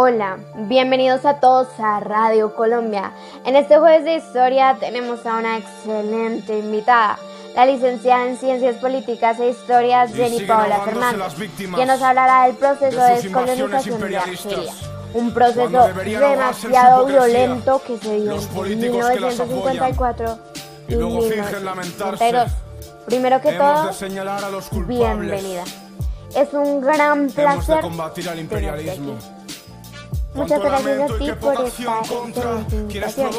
Hola, bienvenidos a todos a Radio Colombia. En este jueves de historia tenemos a una excelente invitada, la licenciada en Ciencias Políticas e Historias Jenny Paola Fernández, quien nos hablará del proceso de descolonización de Argelia. Un proceso demasiado violento que se dio en 1954 y 1952. Primero que todo, bienvenida. Es un gran placer tenerte aquí. Muchas gracias a ti por esta excelente invitación.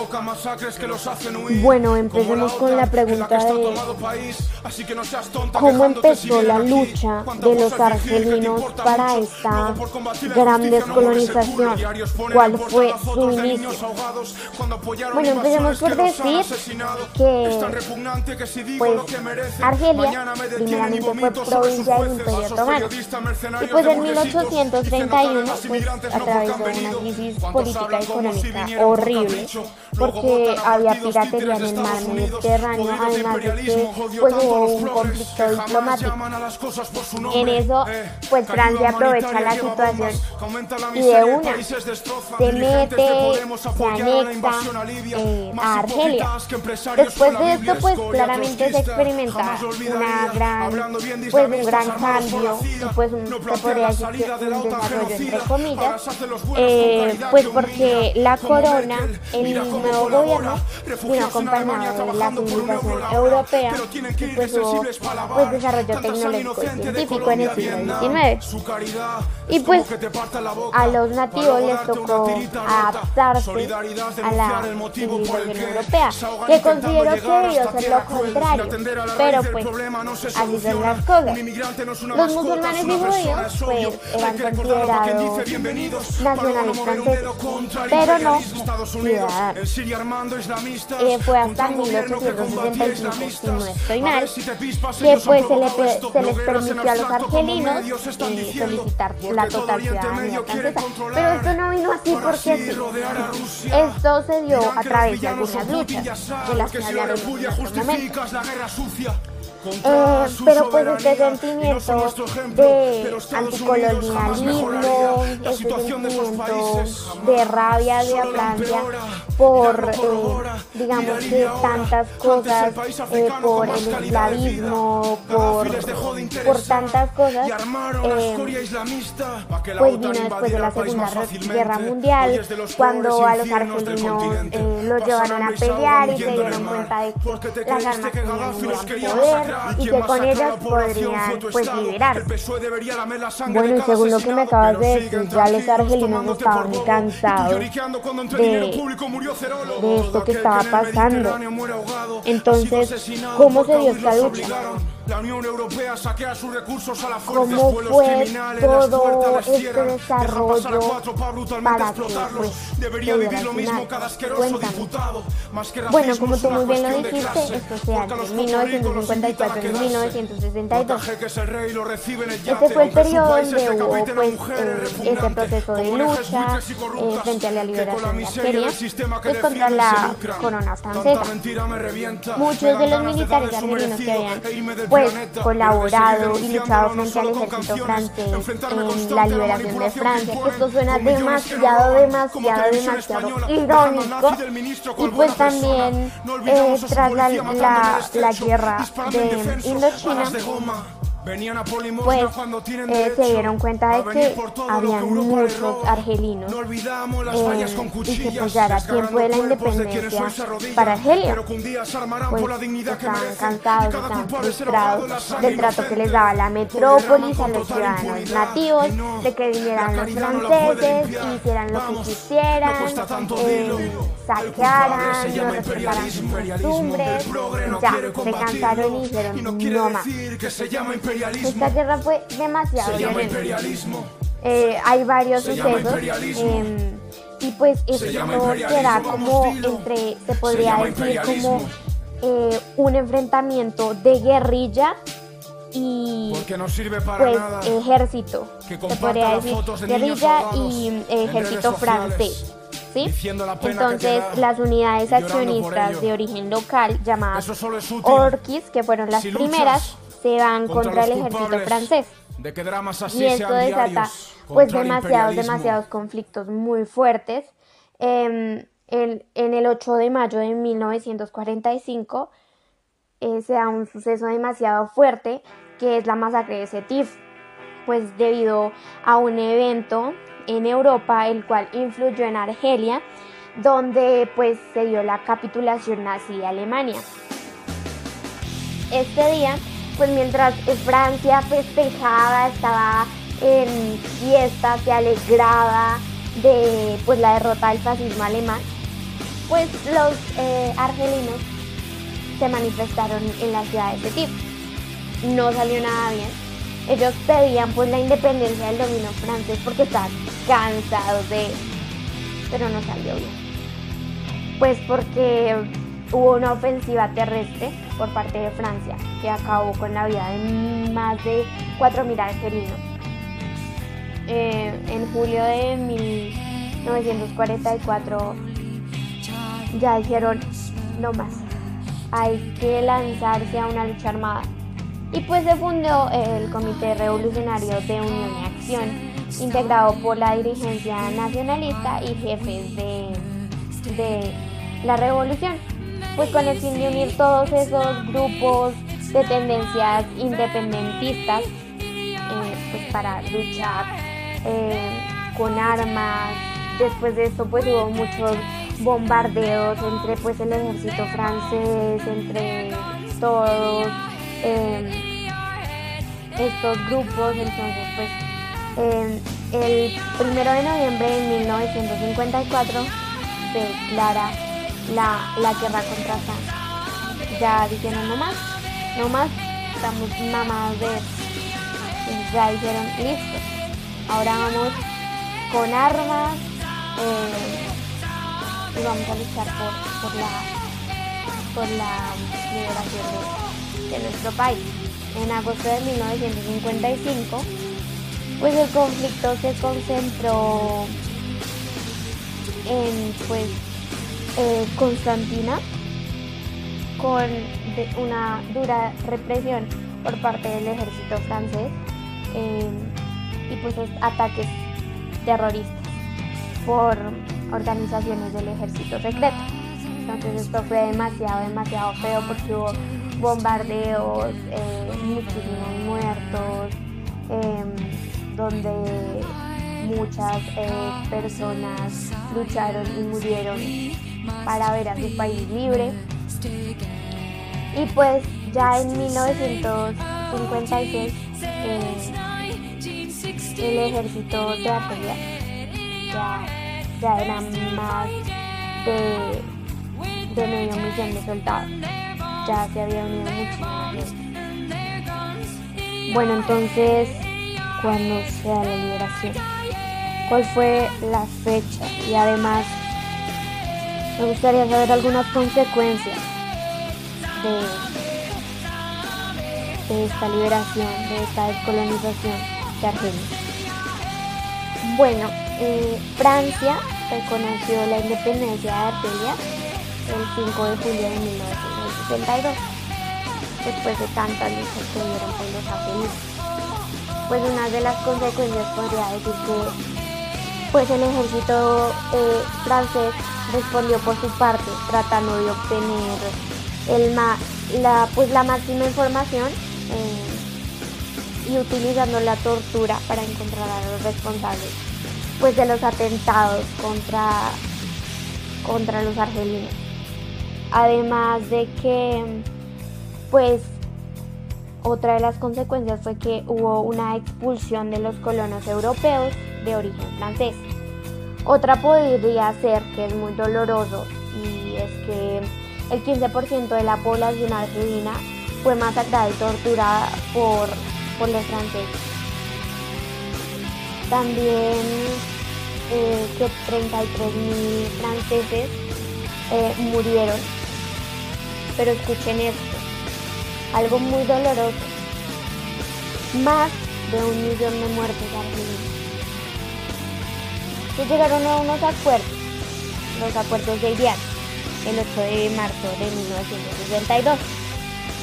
Bueno, empecemos con la pregunta de cómo empezó la lucha de los argelinos para esta gran descolonización. ¿Cuál fue su inicio? Bueno, empecemos por decir que pues Argelia primeramente fue provincia del Imperio Otomano y pues en 1831 pues a través de una crisis política y económica horrible porque había piratería en el mar Mediterráneo, además de que pues hubo un conflicto diplomático. En eso, pues Francia aprovecha la situación y de una se mete, se anexa eh, a Argelia. Después de esto, pues claramente se experimenta una gran, pues un gran cambio y pues un, se podría decir que un desarrollo entre comillas. Eh, pues porque la corona, el nuevo gobierno, vino acompañado de la civilización europea y pues hubo pues, desarrollo tecnológico y científico en el siglo XIX. Y pues a los nativos les tocó adaptarse a la civilización europea, que considero que debió ser lo contrario, pero pues así son las cosas. Los musulmanes y judíos pues eran considerados nacionales franceses, pero no ciudadanos. Eh, fue hasta 1865, si no estoy mal, que pues se, le, se les permitió a los argelinos eh, solicitar la total ciudadanía francesa. Pero esto no vino así porque sí. Esto se dio a través de algunas luchas de las que hablaron en este. Eh, pero pues este sentimiento de anticolonialismo, este sentimiento de rabia de Francia por, eh, digamos que tantas cosas, eh, por el esclavismo, por, por tantas cosas, pues vino después de la Segunda Guerra Mundial, cuando a los argelinos los llevaron a pelear y se dieron cuenta de que las armas tenían un gran poder y que con ellas podrían pues liberar. Bueno, y según lo que me acabas de decir, ya los argelinos estaban cansados de, de esto que estaba pasando. Entonces, ¿cómo se dio esta lucha? La Unión Europea saquea sus recursos a la fuerza. ¿Cómo fue todo este desarrollo para que pues, debería vivir lo mismo cada asqueroso diputado? Bueno, como tú muy bien lo dijiste, esto se hace en 1954 y 1962. Este fue el periodo donde hubo pues, eh, proceso de lucha eh, frente a la liberación de Argelia pues, contra la corona francesa. Muchos de los militares argelinos que habían pues colaborado y luchado frente al ejército francés en la liberación de Francia, esto suena demasiado, demasiado, demasiado irónico. Y pues también eh, tras la, la, la guerra de Indochina, pues eh, se dieron cuenta de que había muchos argelinos eh, y que pues ya era tiempo de la independencia para Argelia. Pues estaban cansados, estaban frustrados del trato que les daba la metrópolis a los ciudadanos nativos, de que vinieran los franceses y hicieran lo que quisieran, eh, saquearan, no respetaran sus costumbres, ya, se cansaron y dijeron no más. Esta guerra fue demasiado violenta. Eh, hay varios sucesos. Eh, y pues esto será como entre, se podría decir como eh, un enfrentamiento de guerrilla y pues ejército, se podría decir guerrilla y ejército francés. ¿Sí? Entonces, las unidades accionistas de origen local llamadas Orquis, que fueron las primeras, se van contra el ejército francés. De qué dramas así y esto desata pues demasiados, demasiados conflictos muy fuertes. Em, en, el 8 de mayo de 1945 eh, se da un suceso demasiado fuerte que es la masacre de Setif, pues debido a un evento en Europa el cual influyó en Argelia donde pues se dio la capitulación nazi de Alemania. Este día pues mientras Francia festejaba, estaba en fiesta, se alegraba de pues la derrota del fascismo alemán, pues los eh, argelinos se manifestaron en la ciudad de Petit. No salió nada bien. Ellos pedían pues la independencia del dominio francés porque estaban cansados de pero no salió bien. Pues porque hubo una ofensiva terrestre por parte de Francia que acabó con la vida de más de 4.000 argelinos. Eh, en julio de 1944 ya dijeron no más, hay que lanzarse a una lucha armada. Y pues se fundó el Comité Revolucionario de Unión y Acción, integrado por la dirigencia nacionalista y jefes de, de la revolución pues con el fin de unir todos esos grupos de tendencias independentistas eh, pues para luchar eh, con armas. Después de esto pues hubo muchos bombardeos entre pues el ejército francés, entre todos em, estos grupos. Entonces pues el primero de noviembre de 1954 se declara la, la guerra contra Francia. Ya dijeron no más, no más, estamos mamados de Ya dijeron listo. Ahora vamos con armas eh, y vamos a luchar por, por la por la liberación de, nuestro país. En agosto de 1955, pues el conflicto se concentró en pues eh, Constantina con una dura represión por parte del ejército francés em, y pues ataques terroristas por organizaciones del ejército secreto. Entonces esto fue demasiado, demasiado feo porque hubo bombardeos, eh, muchísimos muertos, em, donde muchas eh, personas lucharon y murieron para ver a su país libre. Y pues ya en 1956 eh, el ejército de Argelia ya, ya era más de, medio millón de soldados. Ya se había unido muchísima gente. Bueno, entonces, cuando sea la liberación, ¿cuál fue la fecha? Y además, me gustaría saber algunas consecuencias de, esta liberación, de esta descolonización de Argelia. Bueno, eh, Francia reconoció la independencia de Argelia el 5 de julio de 1962, después de tantas luchas que dieron por los argelinos. Pues una de las consecuencias podría decir que pues el ejército eh, francés respondió por su parte tratando de obtener el la, pues la máxima información eh, y utilizando la tortura para encontrar a los responsables pues de los atentados contra, contra los argelinos. Además de que pues otra de las consecuencias fue que hubo una expulsión de los colonos europeos de origen francés. Otra podría ser, que es muy doloroso, y es que el 15% de la población argelina fue masacrada y torturada por, por los franceses. También eh, que 33.000 franceses eh, murieron. Pero escuchen esto, algo muy doloroso. Más de un millón de muertos argelinos llegaron a unos acuerdos, los acuerdos de Iriar, el 8 de marzo de 1962,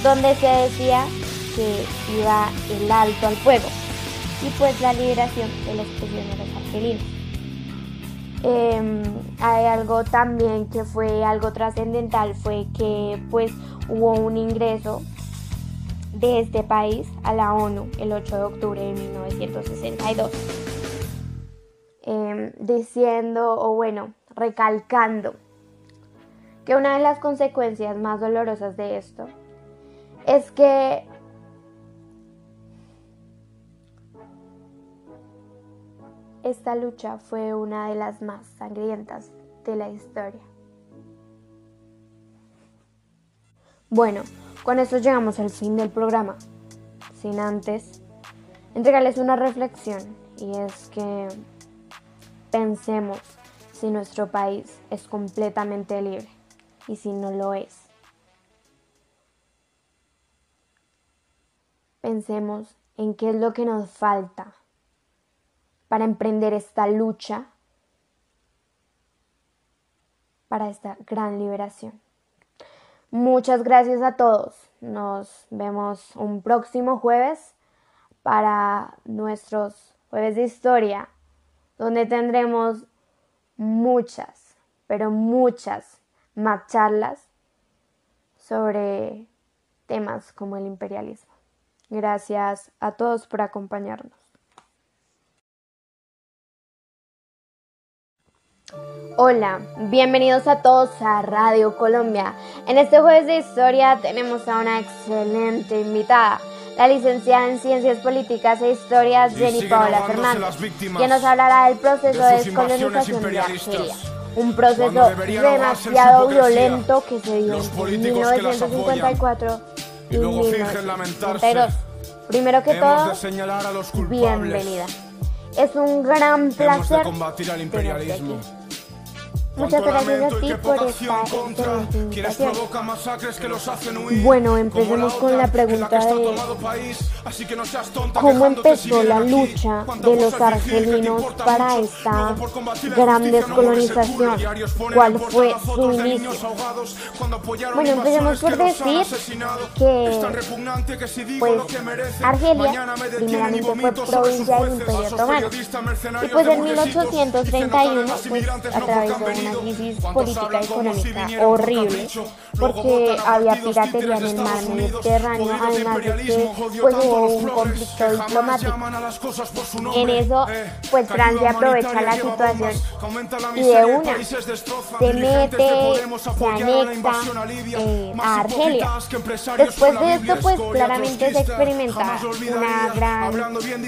donde se decía que iba el alto al fuego, y pues la liberación de los prisioneros argelinos. Em, hay algo también que fue algo trascendental fue que pues hubo un ingreso de este país a la ONU el 8 de octubre de 1962 em, diciendo o bueno recalcando que una de las consecuencias más dolorosas de esto es que esta lucha fue una de las más sangrientas de la historia. Bueno, con esto llegamos al fin del programa, sin antes entregarles una reflexión y es que pensemos si nuestro país es completamente libre y si no lo es. Pensemos en qué es lo que nos falta para emprender esta lucha para esta gran liberación. Muchas gracias a todos. Nos vemos un próximo jueves para nuestros jueves de historia, donde tendremos muchas, pero muchas más charlas sobre temas como el imperialismo. Gracias a todos por acompañarnos. Hola, bienvenidos a todos a Radio Colombia. En este jueves de historia tenemos a una excelente invitada, la licenciada en Ciencias Políticas e Historias Jenny Paola Fernández, quien nos hablará del proceso de descolonización de Argelia. Un proceso demasiado violento que se dio en 1954 y 1952. Primero que todo, bienvenida. Es un gran placer tenerte aquí. Muchas gracias a ti por esta excelente invitación. Bueno, empecemos con la pregunta de cómo empezó la lucha de los argelinos para esta gran descolonización. ¿Cuál fue su inicio? Bueno, empecemos por decir que pues Argelia primeramente fue provincia del Imperio Otomano y pues en 1831 pues a través de una crisis política y económica horrible porque había piratería en el mar Mediterráneo, además de que pues, hubo un conflicto diplomático. En eso, pues Francia aprovecha la situación y de una se mete, se anexa eh, a Argelia. Después de esto, pues claramente se experimenta una gran,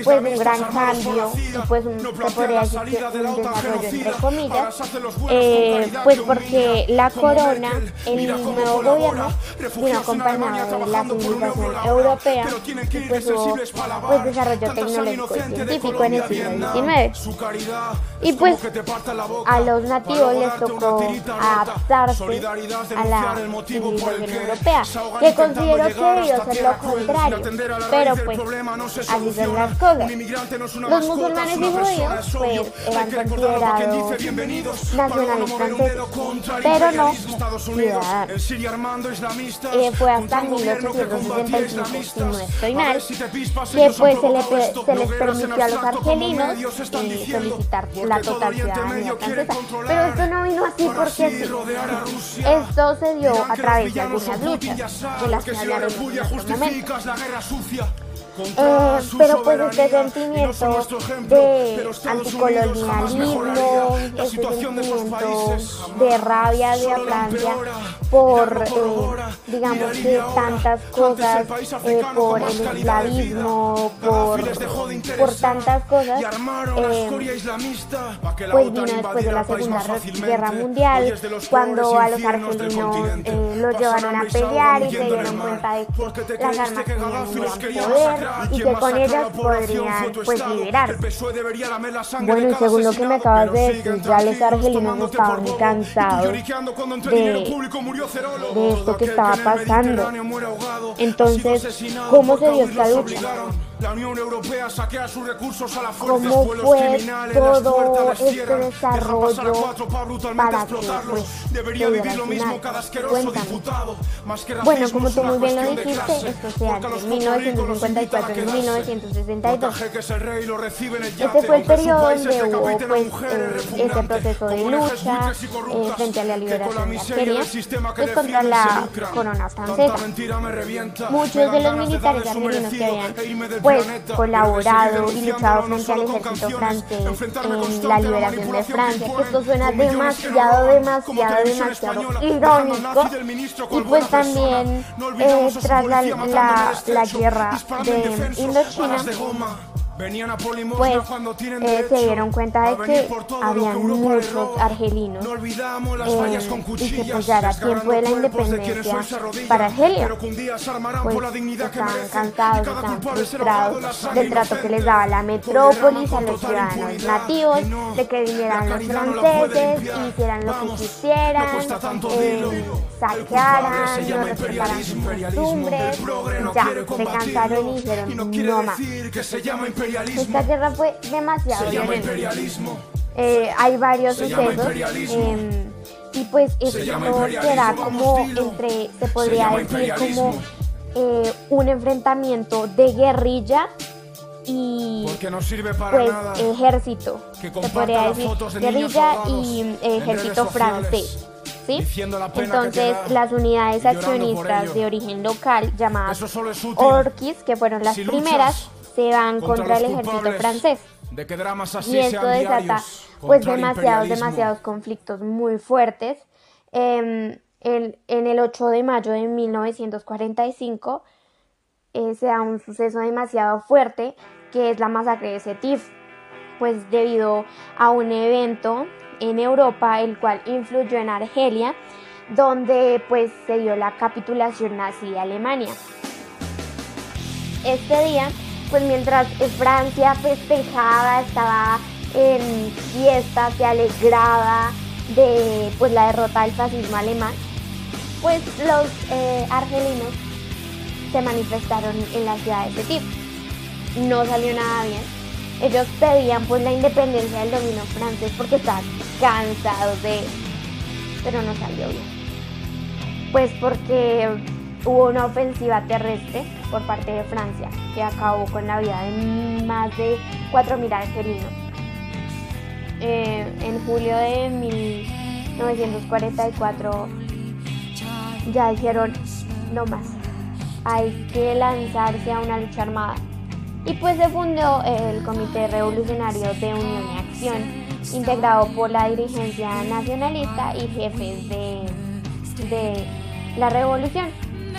pues un gran cambio y pues un, se podría decir que un desarrollo entre comillas. Eh, pues porque la corona, el nuevo gobierno, vino acompañado de la civilización europea y pues hubo pues, desarrollo tecnológico y científico en el siglo XIX. Y pues a los nativos les tocó adaptarse a la civilización europea, que considero que debió ser lo contrario, pero pues así son las cosas. Los musulmanes y judíos pues eran considerados nacionalistas pero no ciudadanos. Eh, fue hasta 1865, si no estoy mal, que pues se, le, se les permitió a los argelinos eh, solicitar la total ciudadanía francesa. Pero esto no vino así porque sí. Esto se dio a través de algunas luchas de las que hablaron en este momento. Eh, pero pues este sentimiento de anticolonialismo, este sentimiento de rabia de Francia por, eh, digamos que tantas cosas, eh, por el esclavismo, por, por tantas cosas, pues vino después de la Segunda Guerra Mundial, cuando a los argelinos los llevaron a pelear y se dieron cuenta de que las armas tenían poder y que con ellas podrían pues liberar. Bueno, y según lo que me acabas de decir, ya los argelinos estaban cansados de, de esto que estaba pasando. Entonces, ¿cómo se dio esta lucha? La Unión Europea saquea sus recursos a la fuerza. ¿Cómo fue todo este desarrollo para que pues, Debería vivir lo mismo cada asqueroso diputado. Bueno, como tú muy bien lo dijiste, esto se hace en 1954 y 1962. Este fue el periodo donde hubo pues, eh, ese proceso de lucha eh, frente a la liberación de Argelia pues, contra la corona francesa. Muchos de los militares argelinos que habían pues colaborado y luchado frente al ejército francés en la liberación de Francia, esto suena demasiado, demasiado, demasiado irónico. Y pues también eh, tras la, la, la guerra de Indochina, pues eh, se dieron cuenta de que habían muchos argelinos eh, y que pues ya era tiempo de la independencia para Argelia. Pues estaban cansados, estaban frustrados del trato que les daba la metrópolis a los ciudadanos nativos, de que vinieran los franceses y hicieran lo que quisieran, eh, saquearan, no respetaran sus costumbres, ya, se cansaron y dijeron no más. Esta guerra fue demasiado violenta. Eh, hay varios sucesos. Em, y pues esto será como entre, se podría decir como eh, un enfrentamiento de guerrilla y pues ejército, se podría decir guerrilla y ejército francés. ¿Sí? Entonces las unidades accionistas de origen local llamadas Orquis, que fueron las primeras, se van contra el ejército francés. y esto desata pues demasiados, demasiados conflictos muy fuertes. Em, en, el 8 de mayo de 1945 eh, se da un suceso demasiado fuerte que es la masacre de Setif, pues debido a un evento en Europa el cual influyó en Argelia, donde pues se dio la capitulación nazi de Alemania. Este día pues mientras Francia festejaba, estaba en fiesta, se alegraba de pues la derrota del fascismo alemán, pues los eh, argelinos se manifestaron en la ciudad de Setif. No salió nada bien. Ellos pedían pues la independencia del dominio francés porque estaban cansados de pero no salió bien. Pues porque hubo una ofensiva terrestre por parte de Francia que acabó con la vida de más de 4.000 argelinos. Eh, en julio de 1944 ya dijeron no más, hay que lanzarse a una lucha armada. Y pues se fundó el Comité Revolucionario de Unión y Acción, integrado por la dirigencia nacionalista y jefes de, de la revolución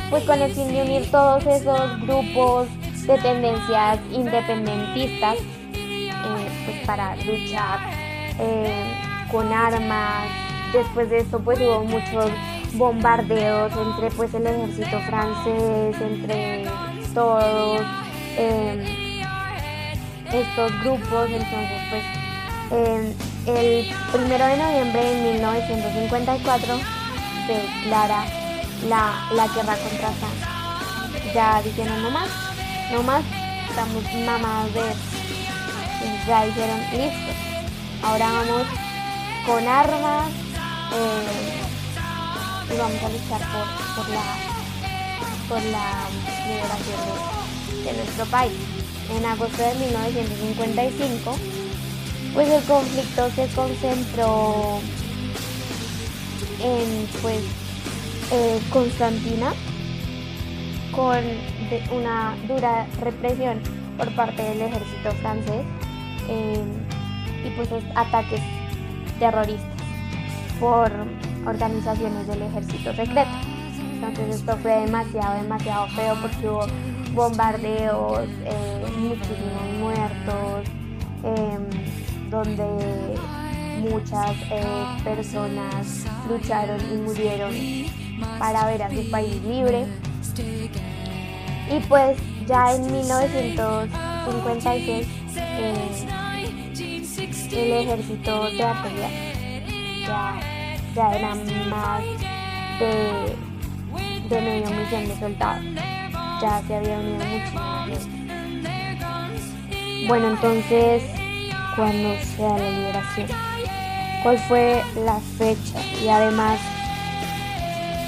pues con el fin de unir todos esos grupos de tendencias independentistas eh, pues para luchar eh, con armas. Después de esto pues hubo muchos bombardeos entre pues el ejército francés, entre todos em, estos grupos. Entonces pues el primero de noviembre de 1954 se declara la, la guerra contra Francia. Ya dijeron no más, no más, estamos mamados de Ya dijeron listo. Ahora vamos con armas eh, y vamos a luchar por, por la por la liberación de nuestro país. En agosto de 1955, pues el conflicto se concentró en pues eh, Constantina con una dura represión por parte del ejército francés eh, y pues ataques terroristas por organizaciones del ejército secreto. Entonces esto fue demasiado, demasiado feo porque hubo bombardeos, eh, muchísimos muertos, em, donde muchas personas lucharon y murieron para ver a su país libre. Y pues ya en 1956 eh, el ejército de Argelia ya, ya era más de, de, medio millón de soldados. Ya se había unido muchísima gente. Bueno, entonces, ¿cuándo sea la liberación? ¿Cuál fue la fecha? Y además,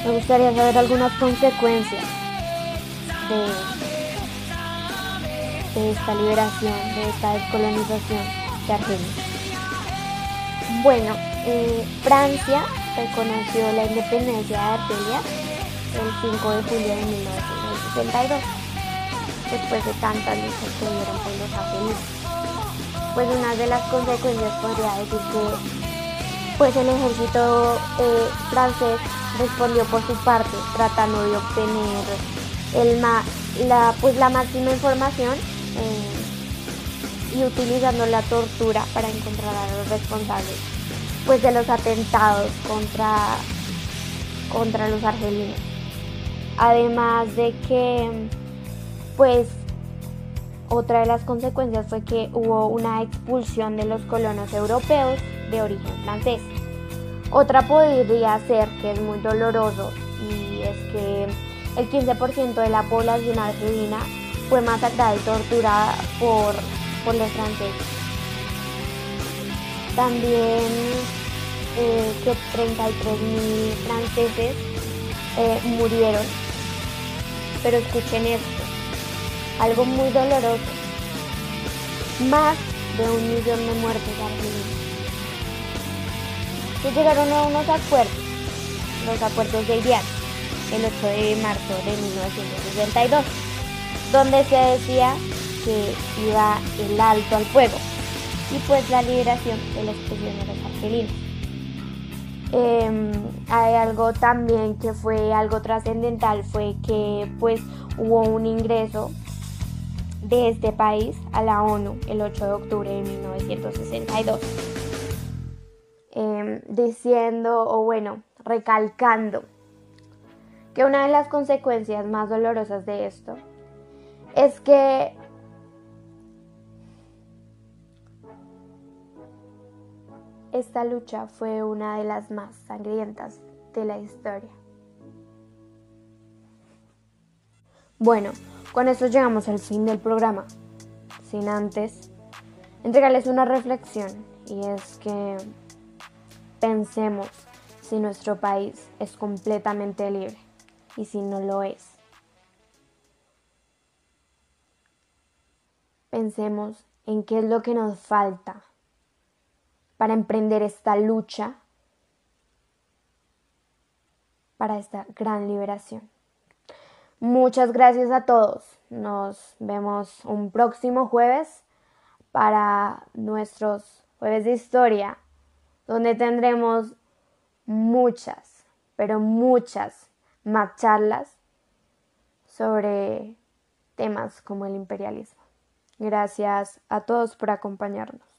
me gustaría saber algunas consecuencias de, esta liberación, de esta descolonización de Argelia. Bueno, eh, Francia reconoció la independencia de Argelia el 5 de julio de 1962, después de tantas luchas que dieron por los argelinos. Pues una de las consecuencias podría decir que pues el ejército eh, francés respondió por su parte tratando de obtener el la, pues la máxima información eh, y utilizando la tortura para encontrar a los responsables pues de los atentados contra, contra los argelinos. Además de que pues otra de las consecuencias fue que hubo una expulsión de los colonos europeos de origen francés. Otra podría ser que es muy doloroso y es que el 15% de la población argelina fue masacrada y torturada por, por los franceses. También eh, que 33.000 franceses eh, murieron. Pero escuchen esto, algo muy doloroso. Más de un millón de muertos argelinos. Se llegaron a unos acuerdos, los acuerdos de Iriar, el 8 de marzo de 1962, donde se decía que iba el alto al fuego y pues la liberación de los prisioneros argelinos. Em, hay algo también que fue algo trascendental, fue que pues hubo un ingreso de este país a la ONU el 8 de octubre de 1962, em, diciendo o bueno, recalcando que una de las consecuencias más dolorosas de esto es que Esta lucha fue una de las más sangrientas de la historia. Bueno, con esto llegamos al fin del programa. Sin antes entregarles una reflexión y es que pensemos si nuestro país es completamente libre y si no lo es. Pensemos en qué es lo que nos falta para emprender esta lucha para esta gran liberación. Muchas gracias a todos. Nos vemos un próximo jueves para nuestros jueves de historia, donde tendremos muchas, pero muchas más charlas sobre temas como el imperialismo. Gracias a todos por acompañarnos.